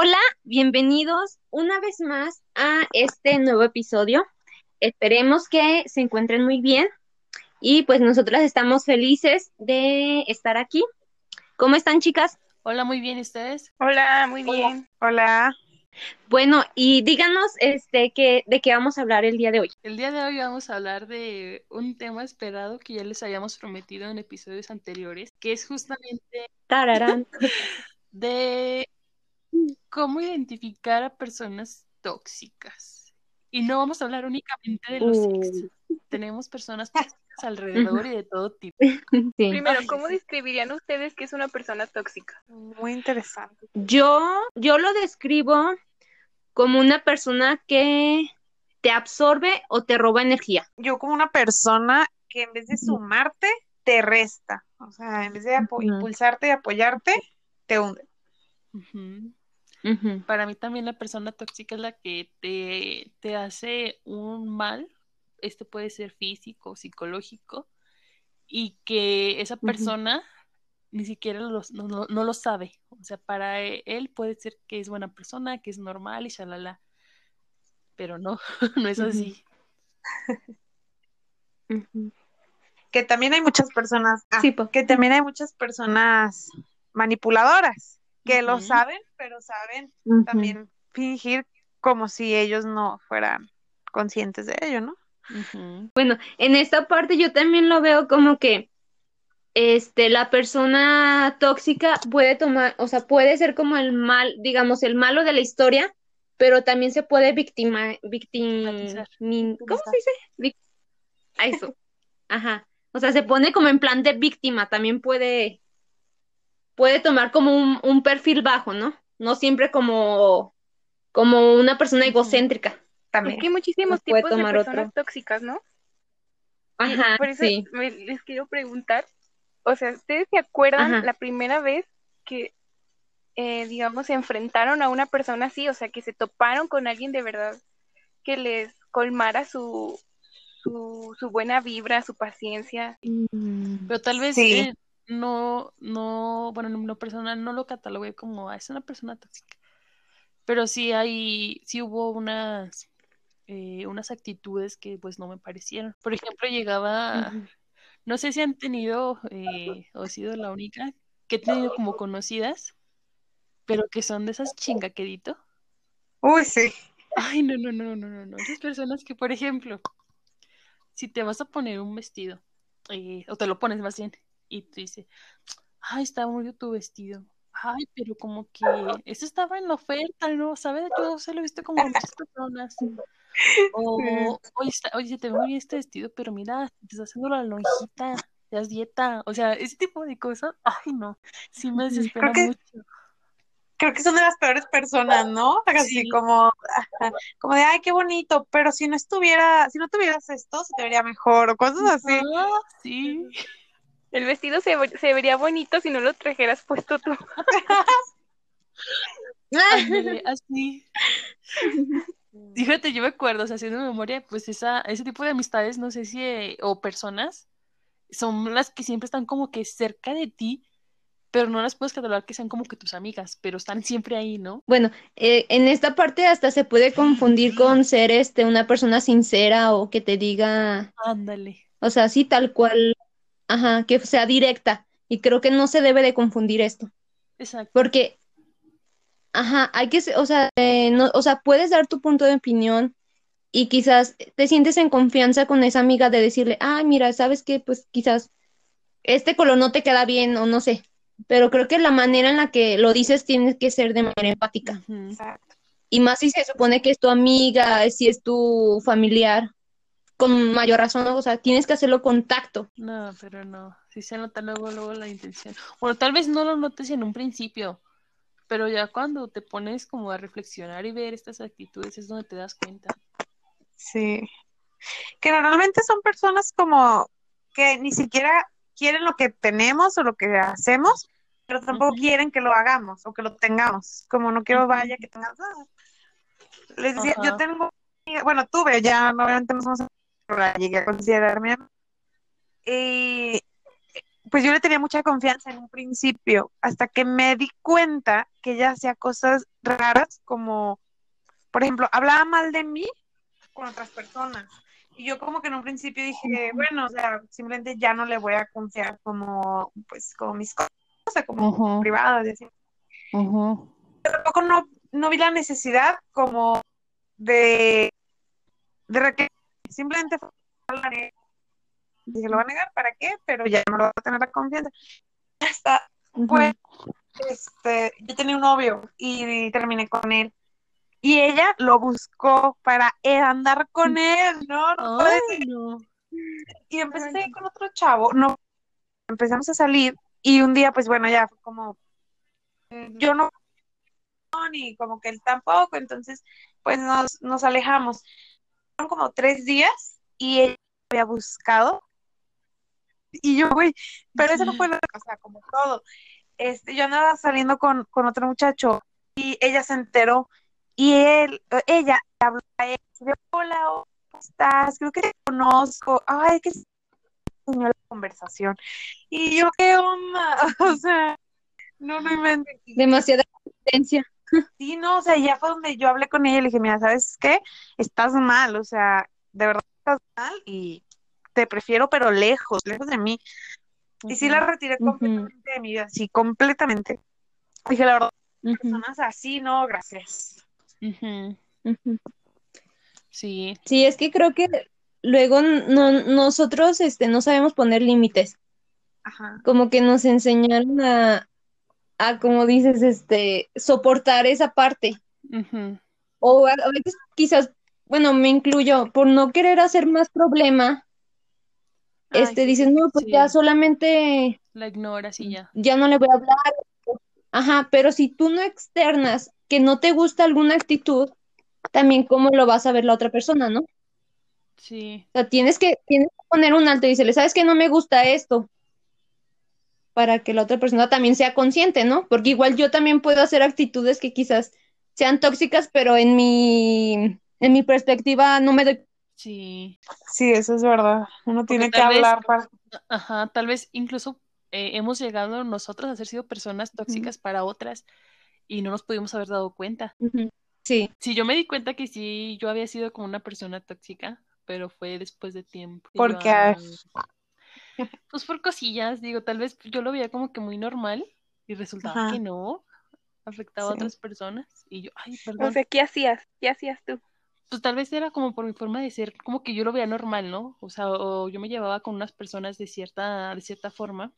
Hola, bienvenidos una vez más a este nuevo episodio. Esperemos que se encuentren muy bien y pues nosotras estamos felices de estar aquí. ¿Cómo están chicas? Hola, muy bien, ¿y ustedes? Hola, muy bien. Hola. Bueno, y díganos este que de qué vamos a hablar el día de hoy. El día de hoy vamos a hablar de un tema esperado que ya les habíamos prometido en episodios anteriores, que es justamente Tararán. de cómo identificar a personas tóxicas. Y no vamos a hablar únicamente de los ex. Tenemos personas tóxicas alrededor y de todo tipo. Sí. Primero, ¿cómo describirían ustedes qué es una persona tóxica? Muy interesante. Yo, yo lo describo como una persona que te absorbe o te roba energía. Yo como una persona que en vez de sumarte, te resta. O sea, en vez de impulsarte y apoyarte, te hunde. Para mí también la persona tóxica es la que te, te hace un mal, este puede ser físico, psicológico, y que esa persona ni siquiera lo- no, no- no lo sabe. O sea, para e- él puede ser que es buena persona, que es normal y shalala, pero no, no es así. Que también hay muchas personas, ah, Sí, que también hay muchas personas manipuladoras que lo saben, pero saben también fingir como si ellos no fueran conscientes de ello, ¿no? Bueno, en esta parte yo también lo veo como que este la persona tóxica puede tomar, o sea, puede ser como el mal, digamos, el malo de la historia, pero también se puede victima, victim, Victimizar. min- ¿cómo se dice? Vic- a eso. Ajá. O sea, se pone como en plan de víctima, también puede puede tomar como un, un perfil bajo, ¿no? No siempre como como una persona egocéntrica. Es También. que hay muchísimos Nos puede tipos de tomar personas otro. tóxicas, ¿no? Y Ajá, por eso sí. me- les quiero preguntar, o sea, ¿ustedes se acuerdan Ajá. la primera vez que, eh, digamos, se enfrentaron a una persona así? O sea, que se toparon con alguien de verdad que les colmara su, su, su buena vibra, su paciencia. Mm. Pero tal vez Sí. eh, no, no, bueno, en lo personal no lo catalogué como, "Ah, es una persona tóxica. Pero sí hay, sí hubo unas, eh, unas actitudes que pues no me parecieron. Por ejemplo, llegaba, no sé si han tenido eh, o he sido la única que he tenido como conocidas, pero que son de esas chingaquedito. Uy, sí. Ay, no, no, no, no, no, no. Esas personas que, por ejemplo, si te vas a poner un vestido, eh, o te lo pones más bien, y te dice, ay, está muy bonito tu vestido. Ay, pero como que eso estaba en la oferta, ¿no? ¿Sabes? Yo se lo he visto como a muchas personas. O, oye, está- oye, se te ve muy bien este vestido, pero mira, te está haciendo la lonjita, te das dieta. O sea, ese tipo de cosas, ay, no, sí me desespera que- mucho. Creo que son de las peores personas, ¿no? Así Sí. como, como de, ay, qué bonito, pero si no estuviera, si no tuvieras esto, se te vería mejor, o cosas así. Ah, sí. El vestido se, ve- se vería bonito si no lo trajeras puesto tú. Ándale, así. Fíjate, yo me acuerdo, o sea, haciendo memoria, pues esa, ese tipo de amistades, no sé si, eh, o personas, son las que siempre están como que cerca de ti, pero no las puedes catalogar que sean como que tus amigas, pero están siempre ahí, ¿no? Bueno, eh, en esta parte hasta se puede confundir con ser este una persona sincera o que te diga, Ándale. o sea, así tal cual, ajá, que sea directa. Y creo que no se debe de confundir esto, Exacto. porque, ajá, hay que, o sea, eh, no, o sea, puedes dar tu punto de opinión y quizás te sientes en confianza con esa amiga de decirle, ay, mira, ¿sabes qué? Pues quizás este color no te queda bien o no sé. Pero creo que la manera en la que lo dices tiene que ser de manera empática. Exacto. Y más si se supone que es tu amiga, si es tu familiar, con mayor razón, o sea, tienes que hacerlo con tacto. No, pero no, sí se nota luego, luego la intención. Bueno, tal vez no lo notes en un principio, pero ya cuando te pones como a reflexionar y ver estas actitudes es donde te das cuenta. Sí. Que normalmente son personas como que ni siquiera quieren lo que tenemos o lo que hacemos, pero tampoco quieren que lo hagamos o que lo tengamos. Como no quiero vaya que tengas nada. Les decía, yo tengo, bueno, tuve, ya obviamente no somos, llegué a considerarme. Y pues yo le tenía mucha confianza en un principio, hasta que me di cuenta que ella hacía cosas raras, como, por ejemplo, hablaba mal de mí con otras personas. Y yo como que en un principio dije, bueno, o sea, simplemente ya no le voy a confiar como, pues, como mis cosas, como Ujú. privadas y así. Ujú. Tampoco no, no vi la necesidad como de, de. Simplemente. Dije, lo va a negar, ¿para qué? Pero ya no lo va a tener la confianza. Hasta, pues, este, yo tenía un novio y terminé con él. Y ella lo buscó para andar con él, ¿no? No puede Ay, no. y empecé a salir con otro chavo, no, empezamos a salir y un día, pues bueno, ya fue como, mm, yo no, ni como que él tampoco, entonces, pues nos, nos alejamos. Como tres días y ella me había buscado y yo, güey, pero eso no fue, la- o sea, como todo. Este, yo andaba saliendo con, con otro muchacho y ella se enteró y él, ella habló a él, de, hola, ¿cómo estás? Creo que te conozco. Ay, que la conversación. Y yo, ¿qué onda? O sea, no, no inventes. Demasiada competencia. Sí, no, o sea, ya fue donde yo hablé con ella y le dije, mira, ¿sabes qué? Estás mal, o sea, de verdad estás mal y te prefiero, pero lejos, lejos de mí. Y sí la retiré completamente de mi vida, sí, completamente. Dije, la verdad, personas así, no, gracias. Sí. Sí, es que creo que luego no, nosotros este, no sabemos poner límites. Ajá. Como que nos enseñaron a, a, como dices, este, soportar esa parte. O a, a veces quizás, bueno, me incluyo, por no querer hacer más problema, Ay, este, dices, no, pues sí. ya solamente, La ignoras y ya. ya no le voy a hablar. Ajá, pero si tú no externas que no te gusta alguna actitud, también cómo lo vas a ver la otra persona, ¿no? O Sí. sea, tienes que, tienes que poner un alto y decirle, ¿sabes qué? No me gusta esto. Para que la otra persona también sea consciente, ¿no? Porque igual yo también puedo hacer actitudes que quizás sean tóxicas, pero en mi, en mi perspectiva no me doy. Sí. Sí, eso es verdad. Uno Porque tiene que vez- hablar para... Ajá, tal vez incluso eh, hemos llegado nosotros a ser sido personas tóxicas para otras y no nos pudimos haber dado cuenta. Sí. Sí, yo me di cuenta que sí, yo había sido como una persona tóxica, pero fue después de tiempo. Y ¿Por yo, qué? ah, Pues por cosillas, digo, tal vez yo lo veía como que muy normal y resultaba Ajá. que no, afectaba a otras personas y yo, ay, O perdón. sea, ¿qué hacías? ¿Qué hacías tú? Pues tal vez era como por mi forma de ser, como que yo lo veía normal, ¿no? O sea, o yo me llevaba con unas personas de cierta, de cierta forma,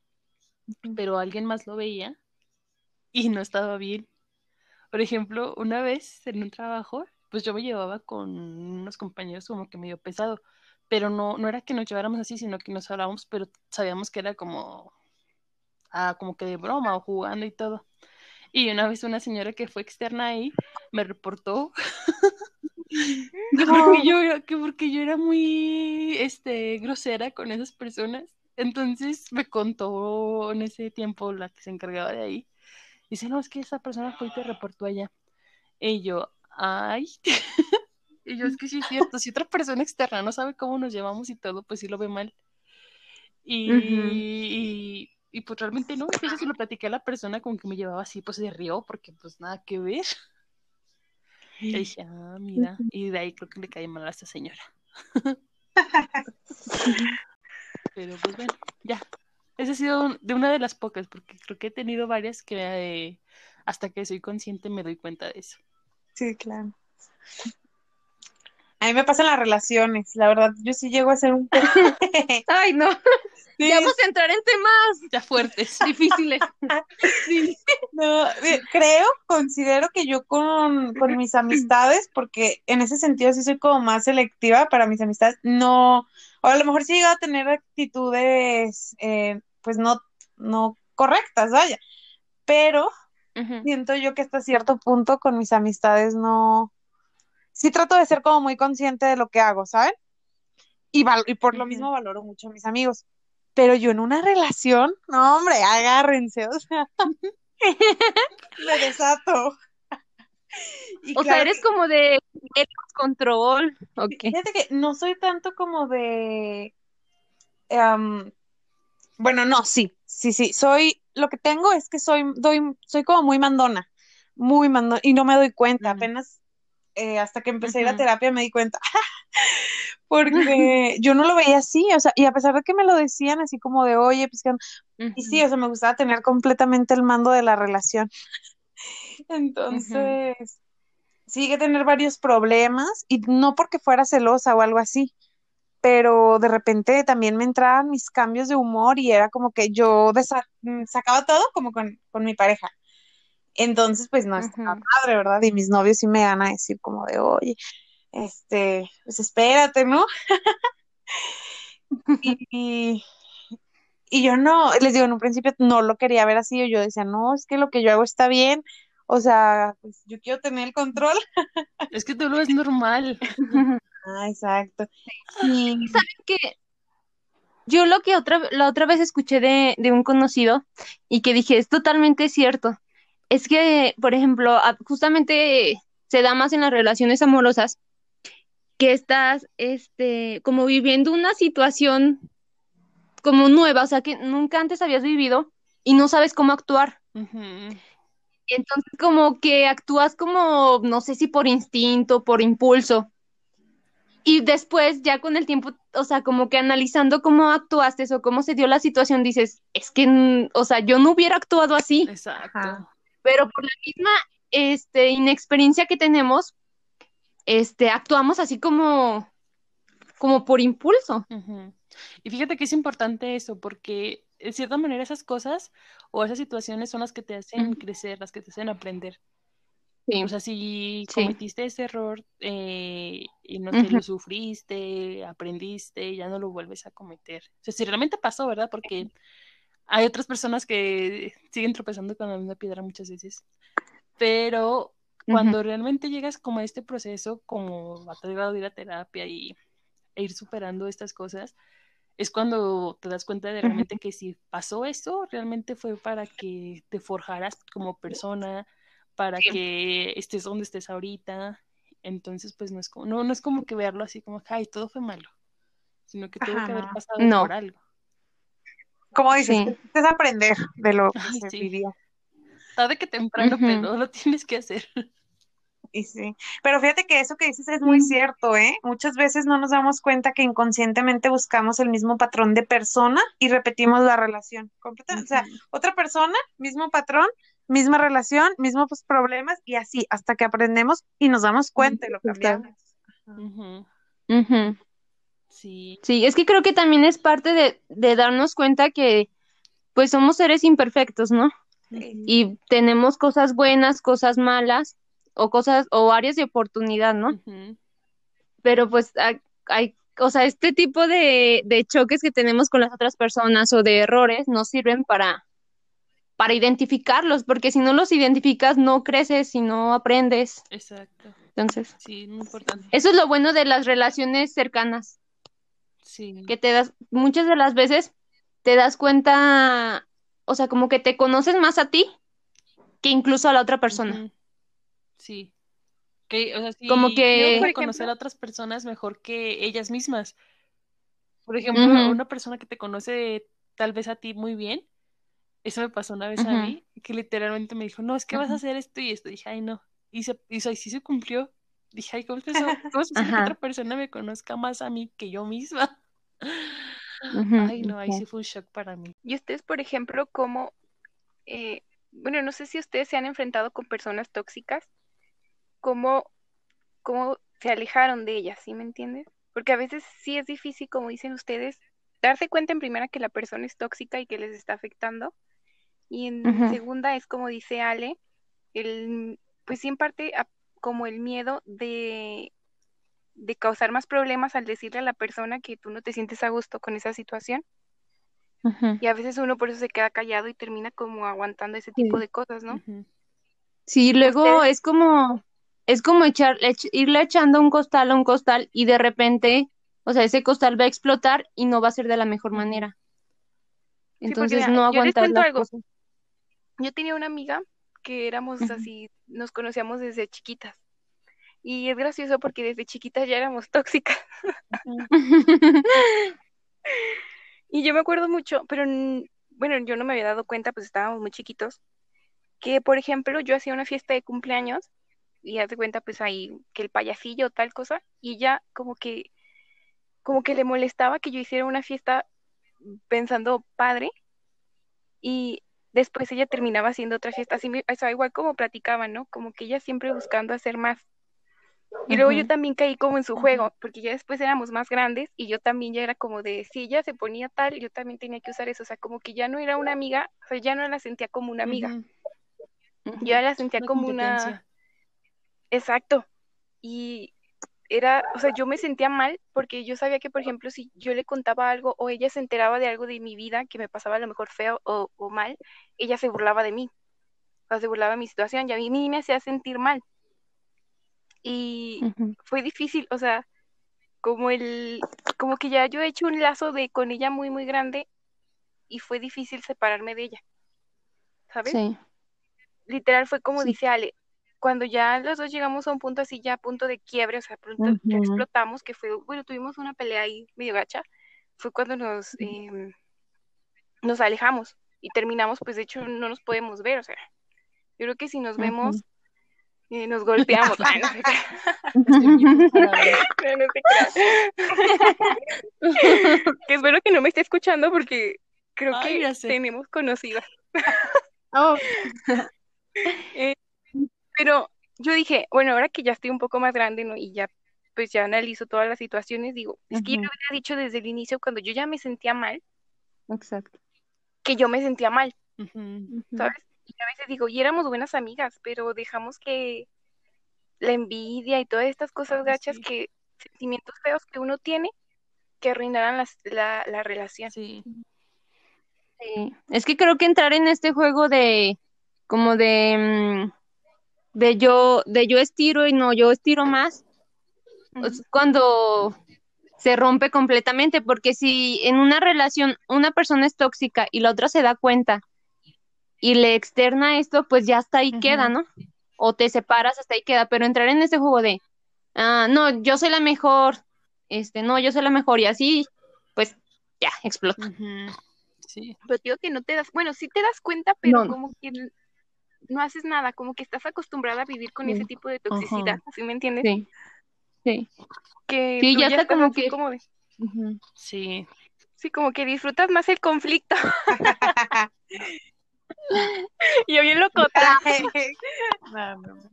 pero alguien más lo veía y no estaba bien. Por ejemplo, una vez en un trabajo, pues yo me llevaba con unos compañeros como que medio pesado, pero no, no era que nos lleváramos así, sino que nos hablábamos, pero sabíamos que era como, ah, como que de broma o jugando y todo. Y una vez una señora que fue externa ahí me reportó que porque yo era, que porque yo era muy este grosera con esas personas. Entonces me contó en ese tiempo la que se encargaba de ahí. Dice, no, es que esa persona fue y te reportó allá. Y yo, ay. y yo, es que sí es cierto, si otra persona externa no sabe cómo nos llevamos y todo, pues sí lo ve mal. Y, y, y, pues realmente no, entonces se lo platiqué a la persona con que me llevaba así, pues se rió porque pues nada que ver. Y dije, ah, mira, y de ahí creo que le cae mal a esta señora. Pero pues bueno, ya. Esa ha sido de una de las pocas, porque creo que he tenido varias que eh, hasta que soy consciente me doy cuenta de eso. Sí, claro. A mí me pasan las relaciones, la verdad, yo sí llego a ser un poco... Ay, no. Sí, Ya vamos a entrar en temas Ya fuertes. difíciles. Sí. no, eh, creo, considero que yo con, con mis amistades, porque en ese sentido sí soy como más selectiva para mis amistades, no, o a lo mejor sí he llegado a tener actitudes, eh, pues no, no correctas, vaya, pero siento yo que hasta cierto punto con mis amistades no, sí trato de ser como muy consciente de lo que hago, ¿saben? Y, por lo mismo valoro mucho a mis amigos. Pero yo en una relación, no, hombre, agárrense, o sea, me desato. Y O sea, eres como de control. Ok. Fíjate que no soy tanto como de, em, Bueno, no, sí, sí, sí. Soy, lo que tengo es que soy, doy, soy como muy mandona, muy mandona, y no me doy cuenta. Apenas eh, hasta que empecé a ir a terapia me di cuenta. Porque yo no lo veía así, o sea, y a pesar de que me lo decían así como de, oye, pues que y sí, o sea, me gustaba tener completamente el mando de la relación. Entonces, sí que tener varios problemas y no porque fuera celosa o algo así, pero de repente también me entraban mis cambios de humor y era como que yo mm, sacaba todo como con, con mi pareja. Entonces, pues no estaba Ujú. padre, ¿verdad? Y mis novios sí me van a decir como de, oye, este, pues espérate, ¿no? Y, y yo no, les digo, en un principio no lo quería ver así, yo decía, no, es que lo que yo hago está bien, o sea, pues yo quiero tener el control. Es que tú lo ves normal. Ah, exacto. Y, que yo lo que otra, la otra vez escuché de, de un conocido y que dije, es totalmente cierto. Es que, por ejemplo, justamente se da más en las relaciones amorosas que estás, este, como viviendo una situación como nueva, o sea, que nunca antes habías vivido y no sabes cómo actuar. Entonces, como que actúas como, no sé si por instinto, por impulso. Y después, ya con el tiempo, o sea, como que analizando cómo actuaste o cómo se dio la situación, dices, es que, o sea, yo no hubiera actuado así, Exacto. Ajá. Pero por la misma, este, inexperiencia que tenemos, este, actuamos así como, como por impulso. Y fíjate que es importante eso, porque de cierta manera esas cosas o esas situaciones son las que te hacen crecer, las que te hacen aprender. Sí, O sea, si Sí. cometiste ese error eh, y no lo sufriste, aprendiste, ya no lo vuelves a cometer. O sea, si realmente pasó, ¿verdad? Porque hay otras personas que siguen tropezando con la misma piedra muchas veces. Pero cuando realmente llegas como a este proceso, como a de ir a terapia y e ir superando estas cosas, es cuando te das cuenta de realmente que si pasó eso, realmente fue para que te forjaras como persona, para que estés donde estés ahorita. Entonces, pues no es como, no, no es como que verlo así como, ay, todo fue malo, sino que tuvo que haber pasado No. por algo. Como dices, Sí. es aprender de lo que Ay, se sí. vivió. Tarde que temprano, pero lo tienes que hacer. Y sí, pero fíjate que eso que dices es muy cierto, ¿eh? Muchas veces no nos damos cuenta que inconscientemente buscamos el mismo patrón de persona y repetimos la relación. completa- O sea, otra persona, mismo patrón, misma relación, mismos problemas y así, hasta que aprendemos y nos damos cuenta y lo cambiamos. Ujú. Ujú. Sí. Sí, es que creo que también es parte de, de darnos cuenta que pues somos seres imperfectos, ¿no? Sí. Y tenemos cosas buenas, cosas malas, o cosas, o áreas de oportunidad, ¿no? Pero pues hay, hay- o sea, este tipo de, de choques que tenemos con las otras personas o de errores nos sirven para, para identificarlos, porque si no los identificas, no creces y no aprendes. Exacto. Entonces, Sí, muy importante. eso es lo bueno de las relaciones cercanas. Sí. que te das, muchas de las veces te das cuenta, o sea, como que te conoces más a ti que incluso a la otra persona. Sí. Que, o sea, sí, Como que- Yo, por conocer ejemplo- a otras personas mejor que ellas mismas. Por ejemplo, una persona que te conoce tal vez a ti muy bien, eso me pasó una vez a mí, que literalmente me dijo, no, es que vas a hacer esto y esto. Dije, ay, no. Y, se, y, y sí se cumplió. Dije, ay, ¿cómo es eso? ¿Cómo es que otra persona me conozca más a mí que yo misma? Ay, no, ahí sí fue un shock para mí. Y ustedes, por ejemplo, cómo, eh, bueno, no sé si ustedes se han enfrentado con personas tóxicas, cómo, cómo se alejaron de ellas, ¿sí me entiendes? Porque a veces sí es difícil, como dicen ustedes, darse cuenta en primera que la persona es tóxica y que les está afectando. Y en segunda es como dice Ale, el, pues sí en parte a- como el miedo de, de causar más problemas al decirle a la persona que tú no te sientes a gusto con esa situación. Y a veces uno por eso se queda callado y termina como aguantando ese tipo Sí. de cosas, ¿no? Sí, luego Ustedes- es como, es como echar, ech- irle echando un costal a un costal y de repente, o sea, ese costal va a explotar y no va a ser de la mejor manera. Entonces no yo les aguantar las algo. cosas. Yo tenía una amiga que éramos así, nos conocíamos desde chiquitas. Y es gracioso porque desde chiquitas ya éramos tóxicas. Y yo me acuerdo mucho, pero bueno, yo no me había dado cuenta, pues estábamos muy chiquitos, que por ejemplo yo hacía una fiesta de cumpleaños y haz de cuenta pues ahí que el payasillo o tal cosa, y ella como que, como que le molestaba que yo hiciera una fiesta pensando padre y después ella terminaba haciendo otra fiesta, así, o sea, igual como platicaban, ¿no? Como que ella siempre buscando hacer más. Y luego yo también caí como en su juego, porque ya después éramos más grandes y yo también ya era como de, si ella se ponía tal, yo también tenía que usar eso, o sea, como que ya no era una amiga, o sea, ya no la sentía como una amiga, yo ya la sentía una como una, exacto, y era, o sea, yo me sentía mal porque yo sabía que, por ejemplo, si yo le contaba algo o ella se enteraba de algo de mi vida que me pasaba a lo mejor feo o, o mal, ella se burlaba de mí, o sea, se burlaba de mi situación y a mí me hacía sentir mal. Y fue difícil, o sea, como el, como que ya yo he hecho un lazo de con ella muy, muy grande y fue difícil separarme de ella, ¿sabes? Sí. Literal fue como Sí. dice Ale, cuando ya los dos llegamos a un punto así, ya a punto de quiebre, o sea, Ujú. explotamos, que fue, bueno, tuvimos una pelea ahí medio gacha, fue cuando nos, em, nos alejamos y terminamos, pues de hecho no nos podemos ver, o sea, yo creo que si nos vemos. Eh, nos golpeamos. Ay, no espero que no me esté escuchando porque creo Ay, que tenemos conocidas. Oh, Eh, pero yo dije, bueno, ahora que ya estoy un poco más grande, ¿no? Y ya, pues ya analizo todas las situaciones, digo, es que yo le hubiera dicho desde el inicio, cuando yo ya me sentía mal, Exacto. que yo me sentía mal. ¿sabes? Y a veces digo, y éramos buenas amigas, pero dejamos que la envidia y todas estas cosas gachas sí. que, sentimientos feos que uno tiene, que arruinaran las- la, la relación. Sí. Sí. Es que creo que entrar en este juego de como de mm, de yo de yo estiro y no yo estiro más es cuando se rompe completamente porque si en una relación una persona es tóxica y la otra se da cuenta y le externa esto, pues ya hasta ahí queda, ¿no? O te separas, hasta ahí queda, pero entrar en este juego de ah, no, yo soy la mejor, este, no, yo soy la mejor y así, pues ya explota. Sí. Pero te digo que no te das, bueno, sí te das cuenta, pero No. como que no haces nada, como que estás acostumbrada a vivir con Sí. ese tipo de toxicidad, ¿sí me entiendes? Sí. Sí. Que Sí, ya está como que- como de-. Sí. sí, como que disfrutas más el conflicto. y yo bien locota. No, no, no.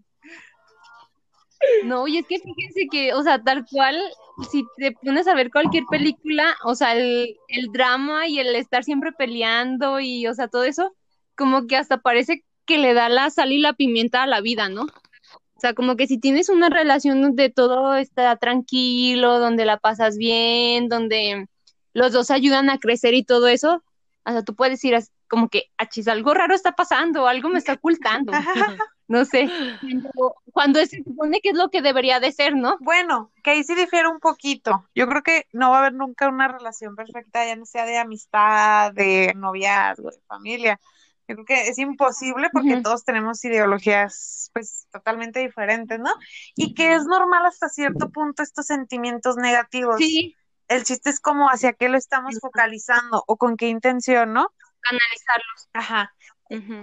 No, y es que fíjense que, o sea, tal cual, si te pones a ver cualquier película, o sea, el, el drama y el estar siempre peleando y, o sea, todo eso, como que hasta parece que le da la sal y la pimienta a la vida, ¿no? O sea, como que si tienes una relación donde todo está tranquilo, donde la pasas bien, donde los dos ayudan a crecer y todo eso, o sea, tú puedes ir como que, achis, algo raro está pasando, algo me está ocultando, no sé, cuando, cuando se supone que es lo que debería de ser, ¿no? Bueno, que ahí sí difiere un poquito. Yo creo que no va a haber nunca una relación perfecta, ya no sea de amistad, de noviazgo, de familia. Yo creo que es imposible porque todos tenemos ideologías pues totalmente diferentes, ¿no? Y que es normal hasta cierto punto estos sentimientos negativos. Sí, El chiste es como hacia qué lo estamos focalizando o con qué intención, ¿no? Canalizarlos. Ajá.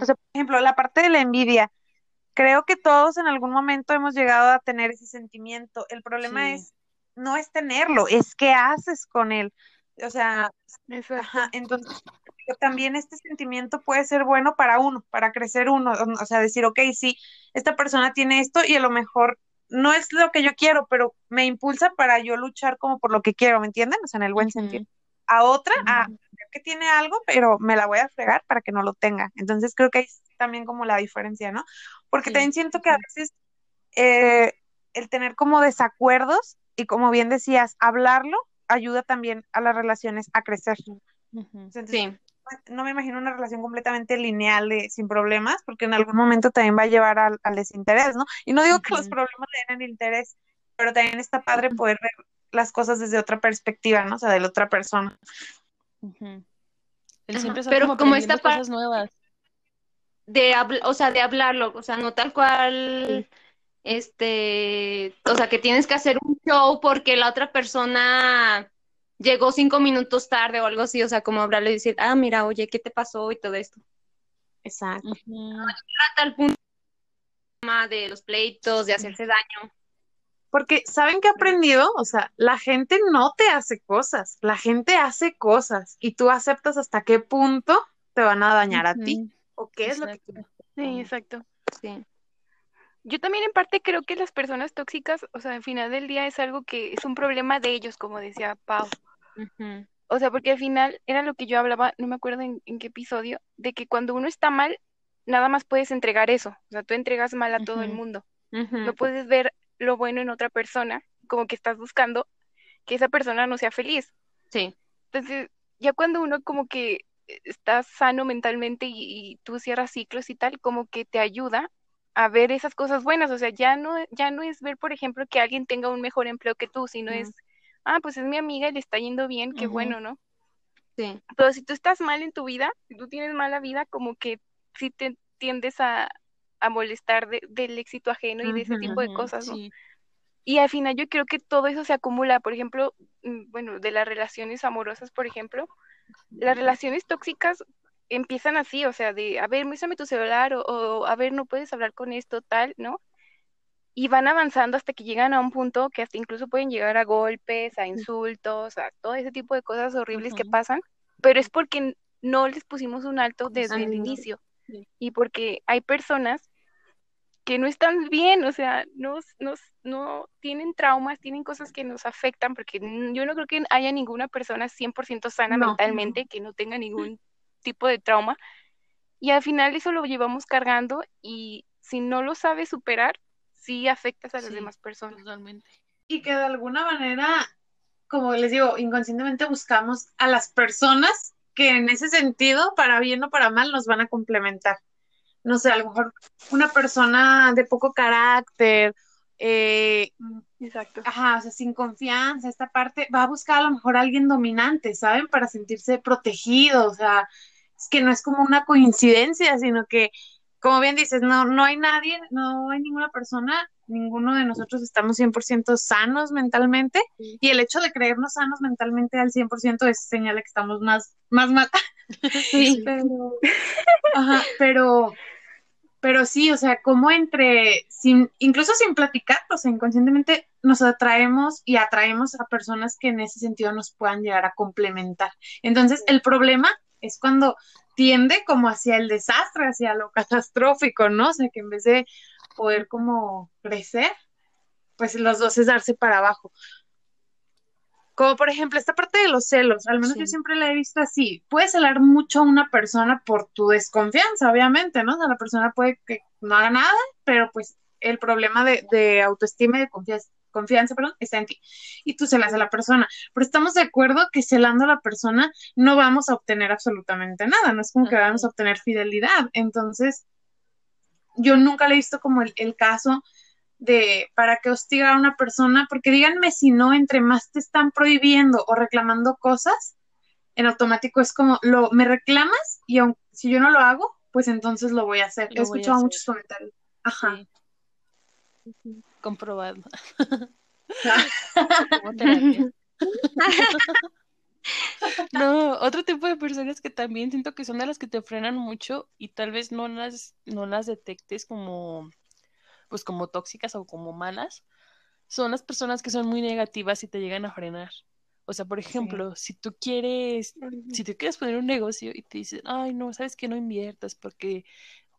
O sea, por ejemplo, la parte de la envidia. Creo que todos en algún momento hemos llegado a tener ese sentimiento. El problema Sí. es, no es tenerlo, es qué haces con él. O sea, ajá, entonces también este sentimiento puede ser bueno para uno, para crecer uno. O sea, decir, ok, sí, esta persona tiene esto y a lo mejor no es lo que yo quiero, pero me impulsa para yo luchar como por lo que quiero, ¿me entienden? O sea, en el buen sentido. A otra, a creo que tiene algo, pero me la voy a fregar para que no lo tenga. Entonces creo que ahí es también como la diferencia, ¿no? Porque Sí. también siento que a veces eh, el tener como desacuerdos y como bien decías, hablarlo ayuda también a las relaciones a crecer. Entonces, Sí, no me imagino una relación completamente lineal de, sin problemas, porque en algún momento también va a llevar al, al desinterés, ¿no? Y no digo que los problemas le den el interés, pero también está padre poder ver las cosas desde otra perspectiva, ¿no? O sea, de la otra persona. Siempre está pero como como esta par- cosas nuevas. de o sea, de hablarlo, o sea, no tal cual, este, o sea, que tienes que hacer un show porque la otra persona llegó cinco minutos tarde o algo así, o sea, como hablarle y decir, ah, mira, oye, ¿qué te pasó? y todo esto. Exacto. Ujú. Hasta el punto de los pleitos, de hacerse daño. Porque, ¿saben qué he aprendido? O sea, la gente no te hace cosas, la gente hace cosas y tú aceptas hasta qué punto te van a dañar a ti o qué es lo que. Sí, exacto. Sí. Yo también en parte creo que las personas tóxicas, o sea, al final del día es algo que es un problema de ellos, como decía Pau. O sea, porque al final era lo que yo hablaba, no me acuerdo en, en qué episodio, de que cuando uno está mal, nada más puedes entregar eso. O sea, tú entregas mal a todo el mundo. No puedes ver lo bueno en otra persona, como que estás buscando que esa persona no sea feliz. Sí. Entonces, ya cuando uno como que está sano mentalmente y, y tú cierras ciclos y tal, como que te ayuda a ver esas cosas buenas. O sea, ya no, ya no es ver, por ejemplo, que alguien tenga un mejor empleo que tú, sino es, ah, pues es mi amiga y le está yendo bien, qué bueno, ¿no? Sí. Pero si tú estás mal en tu vida, si tú tienes mala vida, como que sí te tiendes a, a molestar de- del éxito ajeno y de ese tipo de cosas, ¿no? Sí. Y al final yo creo que todo eso se acumula, por ejemplo, mm, bueno, de las relaciones amorosas, por ejemplo, las relaciones tóxicas empiezan así, o sea, de, a ver, muéstrame tu celular o, o, a ver, no puedes hablar con esto, tal, ¿no? Y van avanzando hasta que llegan a un punto que hasta incluso pueden llegar a golpes, a insultos, a todo ese tipo de cosas horribles que Ujú. pasan, pero es porque no les pusimos un alto desde el inicio Sí. y porque hay personas que no están bien, o sea, no, no, no tienen traumas, tienen cosas que nos afectan, porque n- yo no creo que haya ninguna persona 100% sana No. mentalmente que no tenga ningún tipo de trauma. Y al final eso lo llevamos cargando y si no lo sabes superar, sí afectas a las Sí. demás personas. Totalmente. y que de alguna manera, como les digo, inconscientemente buscamos a las personas que en ese sentido, para bien o para mal, nos van a complementar. No sé, a lo mejor una persona de poco carácter, eh, Exacto. ajá, o sea, sin confianza, esta parte, va a buscar a lo mejor a alguien dominante, ¿saben? Para sentirse protegido, o sea, es que no es como una coincidencia, sino que, como bien dices, no, no hay nadie, no hay ninguna persona, ninguno de nosotros estamos 100% sanos mentalmente, y el hecho de creernos sanos mentalmente al 100% es señal de que estamos más, más mal, Sí. pero, ajá, pero, pero sí, o sea, como entre, sin, incluso sin platicar, o sea, inconscientemente nos atraemos y atraemos a personas que en ese sentido nos puedan llegar a complementar. Entonces, el problema es cuando tiende como hacia el desastre, hacia lo catastrófico, ¿no? O sea, que en vez de poder como crecer, pues los dos es darse para abajo. Como por ejemplo esta parte de los celos, al menos Sí. yo siempre la he visto así. Puedes celar mucho a una persona por tu desconfianza, obviamente, ¿no? O sea, la persona puede que no haga nada, pero pues el problema de, de autoestima y de confianza, confianza, perdón, está en ti. Y tú celas a la persona. Pero estamos de acuerdo que celando a la persona no vamos a obtener absolutamente nada, no es como que vamos a obtener fidelidad. Entonces, yo nunca le he visto como el, el caso de para qué hostigar a una persona, porque díganme si no, entre más te están prohibiendo o reclamando cosas, en automático es como, lo, me reclamas y aun, si yo no lo hago, pues entonces lo voy a hacer. Lo He escuchado hacer. muchos comentarios. Ajá. Sí. Comprobado. No, otro tipo de personas que también siento que son de las que te frenan mucho y tal vez no las, no las detectes como, pues como tóxicas o como malas, son las personas que son muy negativas y te llegan a frenar. O sea, por ejemplo, si tú quieres, si tú quieres poner un negocio y te dicen, ay, no, sabes que no inviertas porque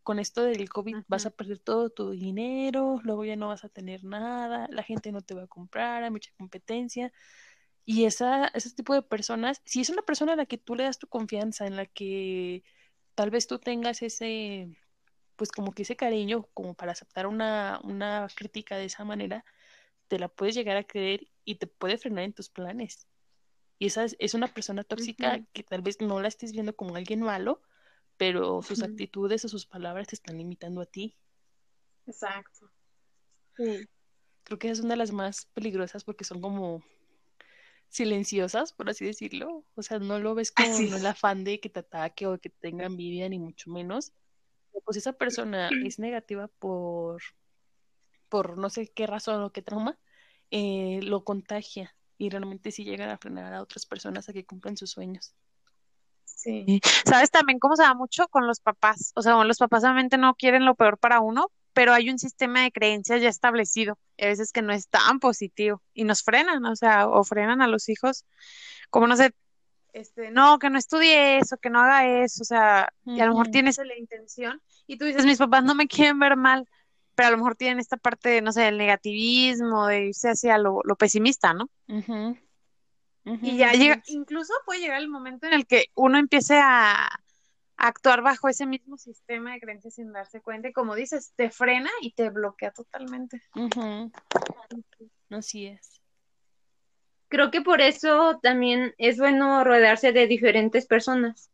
con esto del COVID vas a perder todo tu dinero, luego ya no vas a tener nada, la gente no te va a comprar, hay mucha competencia. Y esa, ese tipo de personas, si es una persona a la que tú le das tu confianza, en la que tal vez tú tengas ese, pues como que ese cariño como para aceptar una, una crítica de esa manera, te la puedes llegar a creer y te puede frenar en tus planes. Y esa es, es una persona tóxica que tal vez no la estés viendo como alguien malo, pero sus actitudes o sus palabras te están limitando a ti. Exacto. Sí. Creo que esa es una de las más peligrosas porque son como silenciosas, por así decirlo. O sea, no lo ves Así. el afán de que te ataque o que tenga envidia, ni mucho menos. Pues esa persona es negativa por, por no sé qué razón o qué trauma, eh, lo contagia. y realmente sí llegan a frenar a otras personas a que cumplan sus sueños. Sí. ¿Sabes también cómo se da mucho con los papás? O sea, bueno, los papás obviamente no quieren lo peor para uno, pero hay un sistema de creencias ya establecido, y a veces que no es tan positivo, y nos frenan, o sea, o frenan a los hijos, como no sé, este, no, que no estudie eso, que no haga eso, o sea, y a lo mejor tienes la intención, y tú dices, mis papás no me quieren ver mal, pero a lo mejor tienen esta parte, no sé, del negativismo, de irse hacia lo, lo pesimista, ¿no? Y ya llega, incluso puede llegar el momento en el que uno empiece a, a actuar bajo ese mismo sistema de creencias sin darse cuenta, y como dices, te frena y te bloquea totalmente. Así es. Creo que por eso también es bueno rodearse de diferentes personas.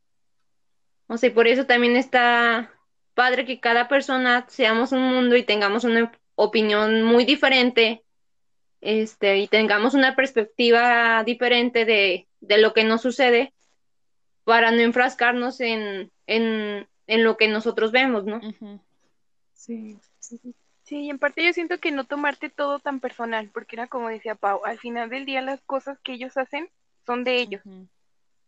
O sea, por eso también está padre que cada persona seamos un mundo y tengamos una opinión muy diferente, este, y tengamos una perspectiva diferente de, de lo que nos sucede para no enfrascarnos en, en, en lo que nosotros vemos, ¿no? Sí, y en parte yo siento que no tomarte todo tan personal, porque era como decía Pau, al final del día las cosas que ellos hacen son de ellos.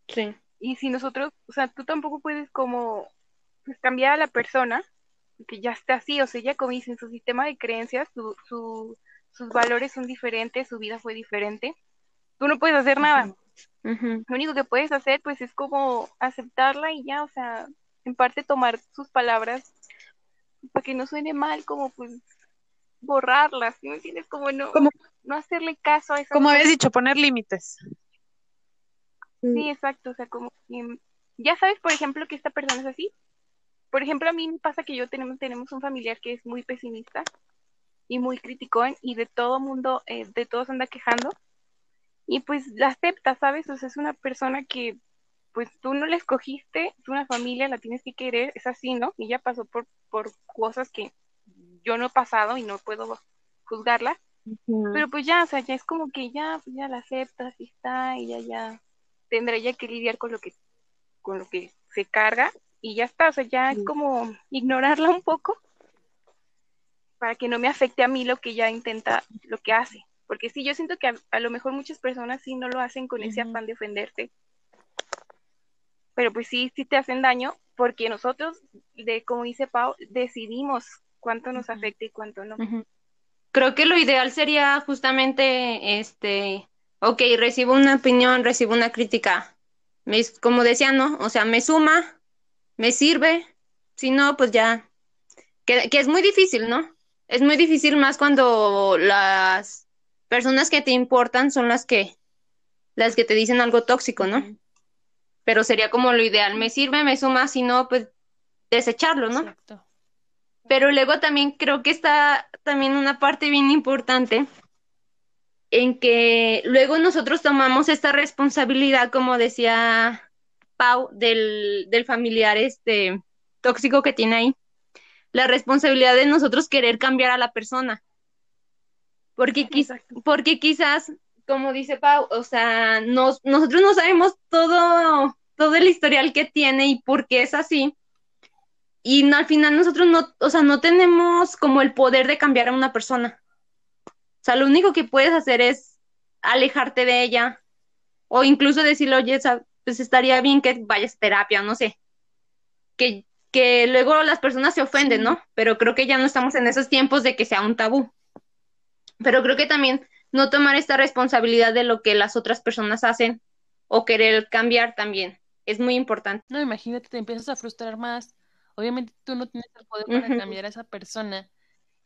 Sí. Y si nosotros, o sea, tú tampoco puedes como pues, cambiar a la persona, que ya está así, o sea, ya como dicen, su sistema de creencias, su, su, sus valores son diferentes, su vida fue diferente. Tú no puedes hacer nada. Lo único que puedes hacer, pues, es como aceptarla y ya, o sea, en parte tomar sus palabras para que no suene mal, como pues borrarlas, ¿sí me entiendes? Como no, Como- no hacerle caso a esas Como habías dicho, poner límites. Sí, exacto, o sea, como que ya sabes, por ejemplo, que esta persona es así. Por ejemplo, a mí me pasa que yo tenemos, tenemos un familiar que es muy pesimista y muy criticón y de todo mundo, eh, de todos anda quejando. Y pues la acepta, ¿sabes? O sea, es una persona que pues tú no la escogiste, es una familia, la tienes que querer, es así, ¿no? Y ya pasó por, por cosas que yo no he pasado y no puedo juzgarla. Pero pues ya, o sea, ya es como que ya, pues ya la aceptas y está, y ya, ya tendrá ya que lidiar con lo que, con lo que se carga, y ya está, o sea, ya es como ignorarla un poco para que no me afecte a mí lo que ella intenta, lo que hace. Porque sí, yo siento que a, a lo mejor muchas personas sí no lo hacen con ese afán de ofenderte. Pero pues sí, sí te hacen daño, porque nosotros, de como dice Pau, decidimos cuánto nos afecta y cuánto no. Creo que lo ideal sería justamente, este, ok, recibo una opinión, recibo una crítica, me, como decía, ¿no? O sea, me suma, me sirve, si no, pues ya, que, que es muy difícil, ¿no? Es muy difícil más cuando las personas que te importan son las que, las que te dicen algo tóxico, ¿no? Pero sería como lo ideal, me sirve, me suma, si no, pues desecharlo, ¿no? Exacto. Pero luego también creo que está también una parte bien importante en que luego nosotros tomamos esta responsabilidad, como decía Pau, del, del familiar este tóxico que tiene ahí, la responsabilidad de nosotros querer cambiar a la persona. Porque, quiz- Exacto. porque quizás, como dice Pau, o sea, nos, nosotros no sabemos todo, todo el historial que tiene y por qué es así. Y no, al final nosotros no, o sea, no tenemos como el poder de cambiar a una persona. O sea, lo único que puedes hacer es alejarte de ella o incluso decirle, oye, pues estaría bien que vayas a terapia, no sé. Que, que luego las personas se ofenden. ¿no? Pero creo que ya no estamos en esos tiempos de que sea un tabú. Pero creo que también no tomar esta responsabilidad de lo que las otras personas hacen o querer cambiar también es muy importante. No, imagínate, te empiezas a frustrar más. Obviamente tú no tienes el poder para cambiar a esa persona.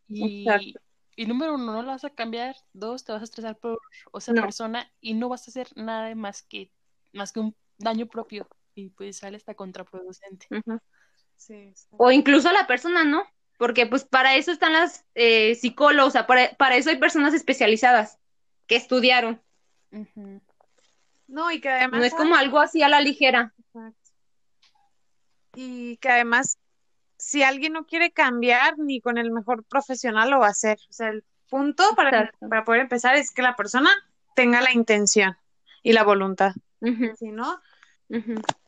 Y, Exacto. y número uno, no la vas a cambiar. Dos, te vas a estresar por esa No. persona y no vas a hacer nada más que, más que un daño propio. Y pues sale hasta contraproducente. Ujú. Sí, sí. O incluso a la persona, ¿no? Porque pues para eso están las eh, psicólogos, o sea, para, para eso hay personas especializadas que estudiaron. No, y que además. No es como algo así a la ligera. Exacto. Y que además, si alguien no quiere cambiar, ni con el mejor profesional lo va a hacer. O sea, el punto para, para poder empezar es que la persona tenga la intención y la voluntad. Si no,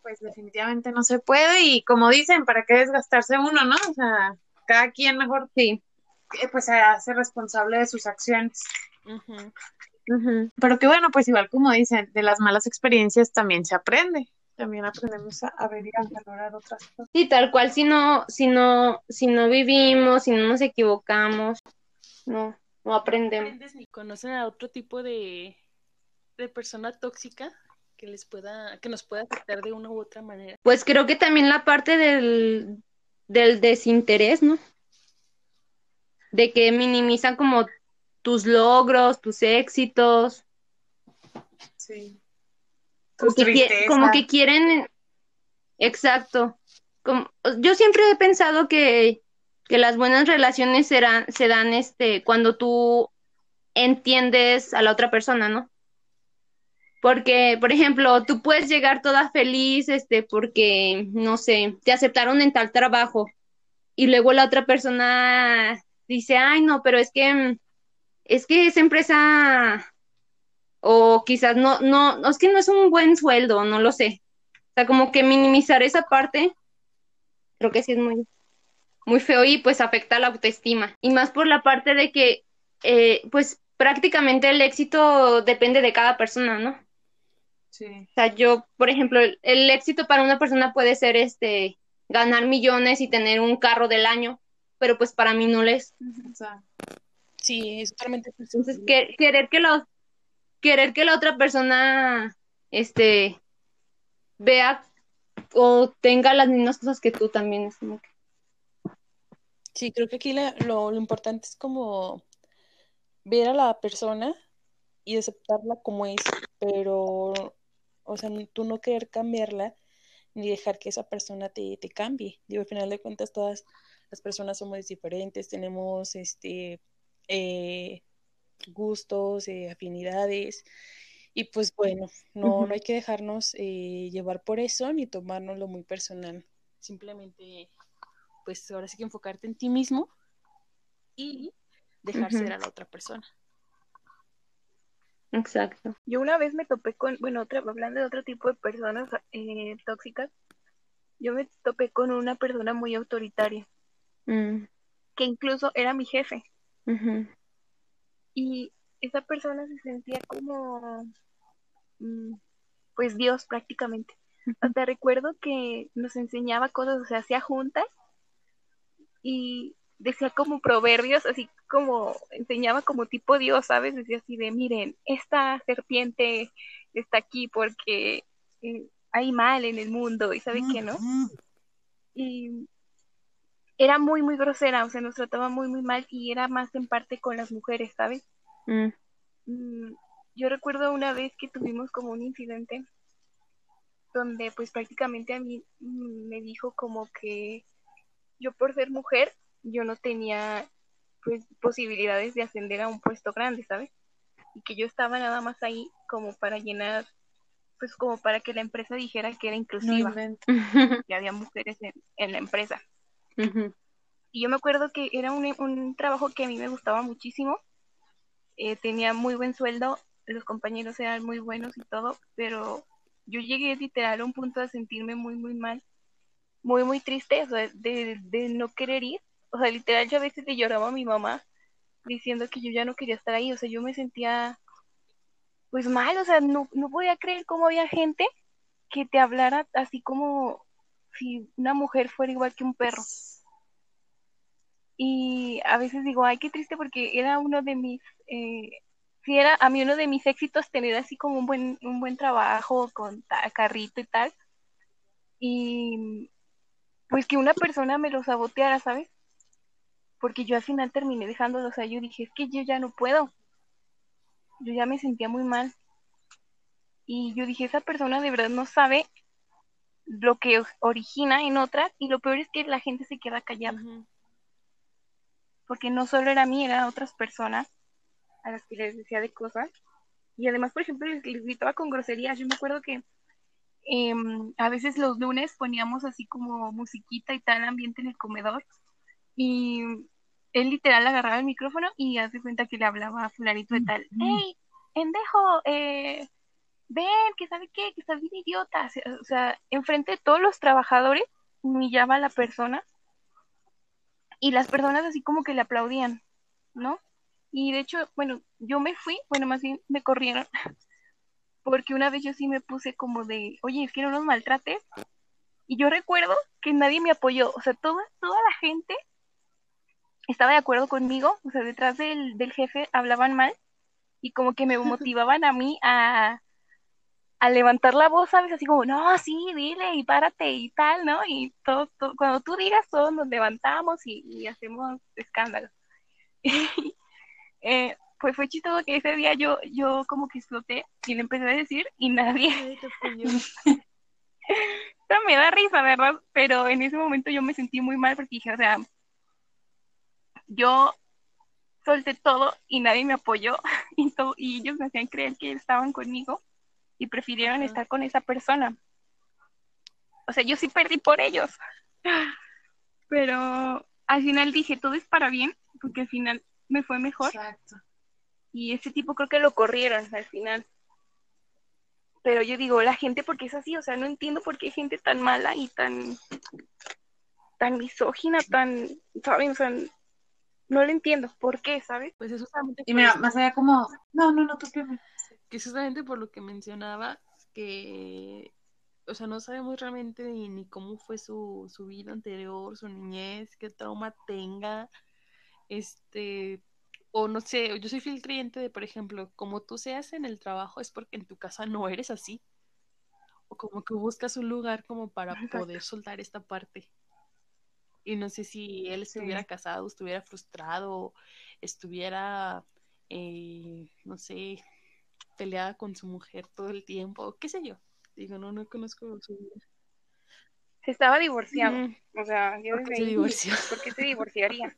pues definitivamente no se puede. Y como dicen, ¿para qué desgastarse uno, no? O sea, cada quien mejor Sí, pues se hace responsable de sus acciones. Pero que bueno, pues igual como dicen, de las malas experiencias también se aprende. También aprendemos a, ver y a valorar otras cosas. Sí, tal cual, si no, si no, si no vivimos, si no nos equivocamos, no, no aprendemos. aprendes ni conocen a otro tipo de, de persona tóxica que les pueda, que nos pueda afectar de una u otra manera. Pues creo que también la parte del, del desinterés, ¿no? De que minimizan como tus logros, tus éxitos, Sí. como que, como que quieren, exacto. Como, yo siempre he pensado que, que las buenas relaciones serán, se dan este, cuando tú entiendes a la otra persona, ¿no? Porque, por ejemplo, tú puedes llegar toda feliz, este, porque, no sé, te aceptaron en tal trabajo y luego la otra persona dice, ay, no, pero es que, es que esa empresa, o quizás no, no, no, es que no es un buen sueldo, no lo sé. O sea, como que minimizar esa parte, creo que sí es muy, muy feo y pues afecta la autoestima. Y más por la parte de que, eh, pues prácticamente el éxito depende de cada persona, ¿no? Sí. O sea, yo, por ejemplo, el, el éxito para una persona puede ser este ganar millones y tener un carro del año, pero pues para mí no lo es. O sea, Sí, es totalmente Entonces, que- querer que la querer que la otra persona este vea o tenga las mismas cosas que tú también es como que Sí, creo que aquí la- lo, lo importante es como ver a la persona y aceptarla como es, pero, o sea, tú no querer cambiarla ni dejar que esa persona te, te cambie. Digo, al final de cuentas, todas las personas somos diferentes, tenemos este eh, gustos, eh, afinidades, y pues bueno, no, no hay que dejarnos eh, llevar por eso ni tomárnoslo muy personal. Simplemente, pues ahora sí que enfocarte en ti mismo y dejar ser a la otra persona. Exacto. Yo una vez me topé con, bueno, otra, hablando de otro tipo de personas eh, tóxicas, yo me topé con una persona muy autoritaria, Mm, que incluso era mi jefe. Y esa persona se sentía como, mm, pues Dios prácticamente. Hasta recuerdo que nos enseñaba cosas, o sea, hacía juntas y decía como proverbios, así como enseñaba como tipo Dios, ¿sabes? Decía así de, miren, esta serpiente está aquí porque eh, hay mal en el mundo y sabe qué, ¿no? Y era muy, muy grosera, o sea, nos trataba muy, muy mal y era más en parte con las mujeres, ¿sabes? Mm, Mm, yo recuerdo una vez que tuvimos como un incidente donde pues prácticamente a mí mm, me dijo como que yo por ser mujer yo no tenía pues posibilidades de ascender a un puesto grande, ¿sabes? Y que yo estaba nada más ahí como para llenar, pues como para que la empresa dijera que era inclusiva, que había mujeres en, en la empresa. Y yo me acuerdo que era un, un trabajo que a mí me gustaba muchísimo. Eh, tenía muy buen sueldo, los compañeros eran muy buenos y todo, pero yo llegué literal a un punto de sentirme muy, muy mal, muy, muy triste, o sea, de, de no querer ir. O sea, literal yo a veces le lloraba a mi mamá diciendo que yo ya no quería estar ahí, o sea, yo me sentía pues mal, o sea, no, no podía creer cómo había gente que te hablara así como si una mujer fuera igual que un perro. Y a veces digo, ay, qué triste porque era uno de mis, eh, sí era a mí uno de mis éxitos tener así como un buen, un buen trabajo con carrito y tal. Y pues que una persona me lo saboteara, ¿sabes? Porque yo al final terminé dejándolo, o sea, yo dije, es que yo ya no puedo. Yo ya me sentía muy mal. Y yo dije, esa persona de verdad no sabe lo que origina en otras y lo peor es que la gente se queda callada. Porque no solo era a mí, eran otras personas a las que les decía de cosas. Y además, por ejemplo, les, les gritaba con groserías. Yo me acuerdo que em, a veces los lunes poníamos así como musiquita y tal ambiente en el comedor. Y él literal agarraba el micrófono y hace cuenta que le hablaba a fulanito de tal. ¡Hey, endejo! Eh, ven, que sabe qué, que estás bien idiota. O sea, enfrente de todos los trabajadores humillaba a la persona y las personas así como que le aplaudían, ¿no? Y de hecho, bueno, yo me fui, bueno, más bien me corrieron, porque una vez yo sí me puse como de, oye, es que no nos maltrates. Y yo recuerdo que nadie me apoyó, o sea, toda, toda la gente estaba de acuerdo conmigo, o sea, detrás del, del jefe hablaban mal y como que me motivaban a mí a, a levantar la voz, ¿sabes? Así como, no, sí, dile y párate y tal, ¿no? Y todo, todo cuando tú digas, todos nos levantamos y, y hacemos escándalo. eh, pues fue chistoso que ese día yo, yo como que exploté y le empecé a decir y nadie. no, me da risa, ¿verdad? Pero en ese momento yo me sentí muy mal porque dije, o sea, yo solté todo y nadie me apoyó y, todo, y ellos me hacían creer que estaban conmigo y prefirieron estar con esa persona. O sea, yo sí perdí por ellos. Pero al final dije, todo es para bien, porque al final me fue mejor. Exacto. Y ese tipo creo que lo corrieron al final. Pero yo digo, la gente, porque es así? O sea, no entiendo por qué hay gente tan mala y tan, tan misógina, tan, ¿saben? O sea, no lo entiendo. ¿Por qué, sabes? Pues eso justamente Y mira, más allá como, no, no, no, tú primero. que es justamente por lo que mencionaba, que, o sea, no sabemos realmente ni, ni cómo fue su, su vida anterior, su niñez, qué trauma tenga, este, o no sé, yo soy fiel creyente de, por ejemplo, como tú seas en el trabajo es porque en tu casa no eres así, o como que buscas un lugar como para Exacto. poder soltar esta parte. Y no sé si él estuviera Sí. casado, estuviera frustrado, estuviera, eh, no sé, peleada con su mujer todo el tiempo, qué sé yo. Digo, no, no conozco su vida. Se estaba divorciado. Mm, O sea, yo ¿Por qué se divorció? ¿por qué se divorciaría?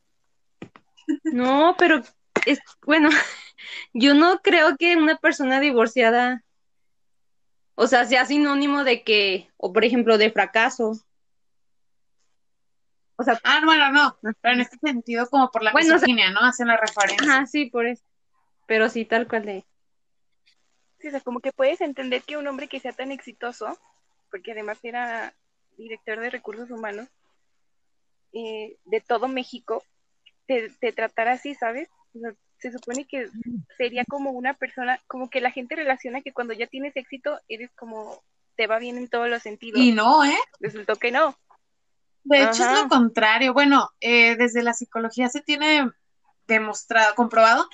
No, pero es, bueno, yo no creo que una persona divorciada, o sea, sea sinónimo de que, o por ejemplo, de fracaso. O sea, Ah, bueno, no, pero en este sentido como por la Bueno, o sea- misoginia, ¿no? Hacen la referencia. ajá, sí, por eso. Pero sí, tal cual de. Sí, o sea, como que puedes entender que un hombre que sea tan exitoso, porque además era director de recursos humanos eh, de todo México, te, te tratara así, ¿sabes? O sea, se supone que sería como una persona, como que la gente relaciona que cuando ya tienes éxito eres como, te va bien en todos los sentidos. Y no, ¿eh? Resultó que no. De hecho, es lo contrario. Bueno, eh, desde la psicología se tiene demostrado, comprobado,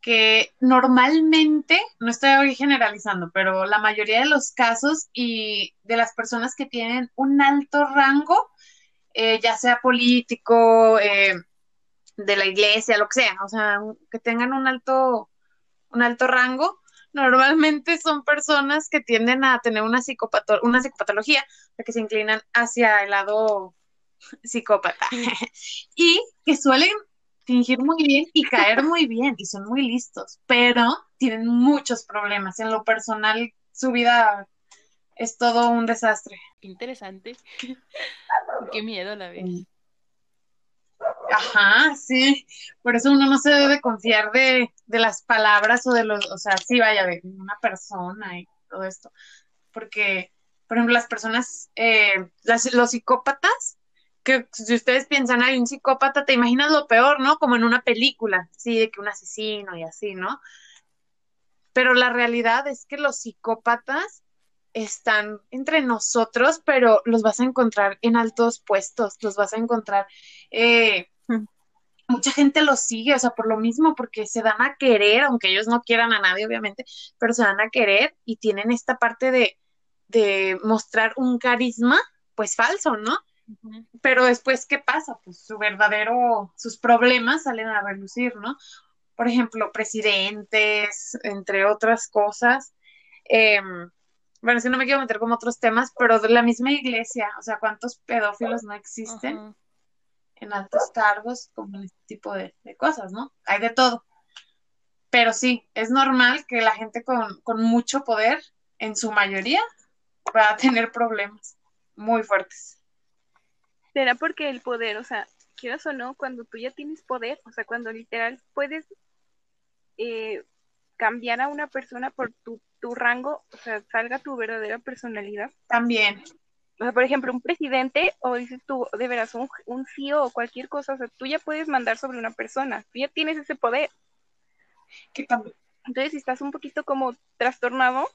que normalmente, no estoy generalizando, pero la mayoría de los casos y de las personas que tienen un alto rango, eh, ya sea político, eh, de la iglesia, lo que sea, o sea, que tengan un alto, un alto rango, normalmente son personas que tienden a tener una, psicopato- una psicopatología, o sea, que se inclinan hacia el lado psicópata y que suelen fingir muy bien y caer muy bien y son muy listos, pero tienen muchos problemas. En lo personal, su vida es todo un desastre. Interesante. Qué miedo a la vez. Ajá, sí. Por eso uno no se debe confiar de, de las palabras o de los, o sea, sí, vaya, de una persona y todo esto. Porque, por ejemplo, las personas, eh, los psicópatas, que si ustedes piensan, hay un psicópata, te imaginas lo peor, ¿no? Como en una película, sí, de que un asesino y así, ¿no? Pero la realidad es que los psicópatas están entre nosotros, pero los vas a encontrar en altos puestos, los vas a encontrar, eh, mucha gente los sigue, o sea, por lo mismo, porque se dan a querer, aunque ellos no quieran a nadie, obviamente, pero se dan a querer y tienen esta parte de, de mostrar un carisma, pues falso, ¿no? Pero después, ¿qué pasa? Pues su verdadero, sus problemas salen a relucir, ¿no? Por ejemplo, presidentes, entre otras cosas. Eh, bueno, es que no me quiero meter como otros temas, pero de la misma iglesia, o sea, ¿cuántos pedófilos no existen. En altos cargos como en este tipo de, de cosas, ¿no? Hay de todo. Pero sí, es normal que la gente con, con mucho poder, en su mayoría, va a tener problemas muy fuertes. ¿Será porque el poder, o sea, quieras o no, cuando tú ya tienes poder, o sea, cuando literal puedes eh, cambiar a una persona por tu, tu rango, o sea, salga tu verdadera personalidad? También, O sea, por ejemplo, un presidente, o dices tú, de veras, un, un CEO o cualquier cosa, o sea, tú ya puedes mandar sobre una persona, tú ya tienes ese poder. Entonces, si estás un poquito como trastornado,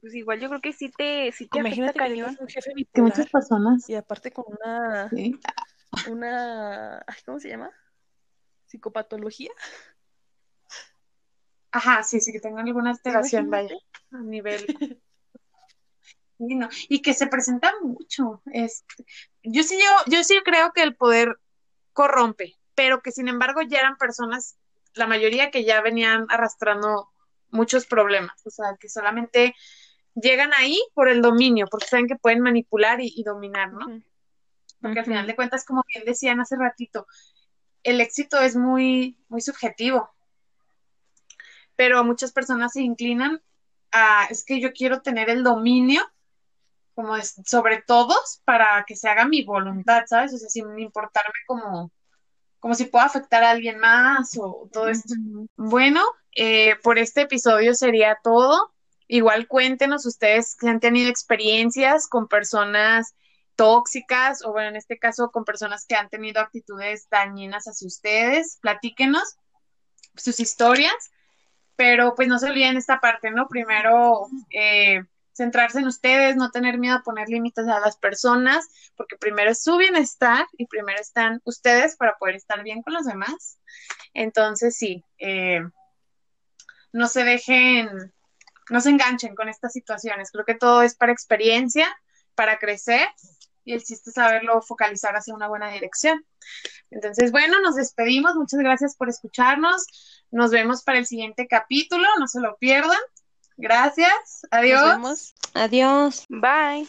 pues igual yo creo que sí te, sí te afecta Imagínate que cañón. un jefe Que bipolar muchas personas. y aparte con una, sí. una, ¿cómo se llama? Psicopatología. Ajá, sí, sí, que tengan alguna alteración, Imagínate. vaya, a nivel. No, Y que se presenta mucho. Este, yo sí, yo, yo sí creo que el poder corrompe, pero que sin embargo ya eran personas, la mayoría que ya venían arrastrando muchos problemas, o sea, que solamente llegan ahí por el dominio, porque saben que pueden manipular y, y dominar, ¿no? Porque al final de cuentas, como bien decían hace ratito, el éxito es muy, muy subjetivo, pero muchas personas se inclinan a, es que yo quiero tener el dominio como es, sobre todos para que se haga mi voluntad, ¿sabes? O sea, sin importarme como, como si pueda afectar a alguien más o todo esto. Bueno, eh, por este episodio sería todo. Igual cuéntenos ustedes si han tenido experiencias con personas tóxicas o bueno, en este caso con personas que han tenido actitudes dañinas hacia ustedes. Platíquenos sus historias, pero pues no se olviden esta parte, ¿no? Primero, eh, centrarse en ustedes, no tener miedo a poner límites a las personas, porque primero es su bienestar y primero están ustedes para poder estar bien con los demás. Entonces, sí, eh, no se dejen, no se enganchen con estas situaciones. Creo que todo es para experiencia, para crecer y el chiste es saberlo focalizar hacia una buena dirección. Entonces, bueno, nos despedimos. Muchas gracias por escucharnos. Nos vemos para el siguiente capítulo. No se lo pierdan. Gracias. Adiós. Nos vemos. Adiós. Bye.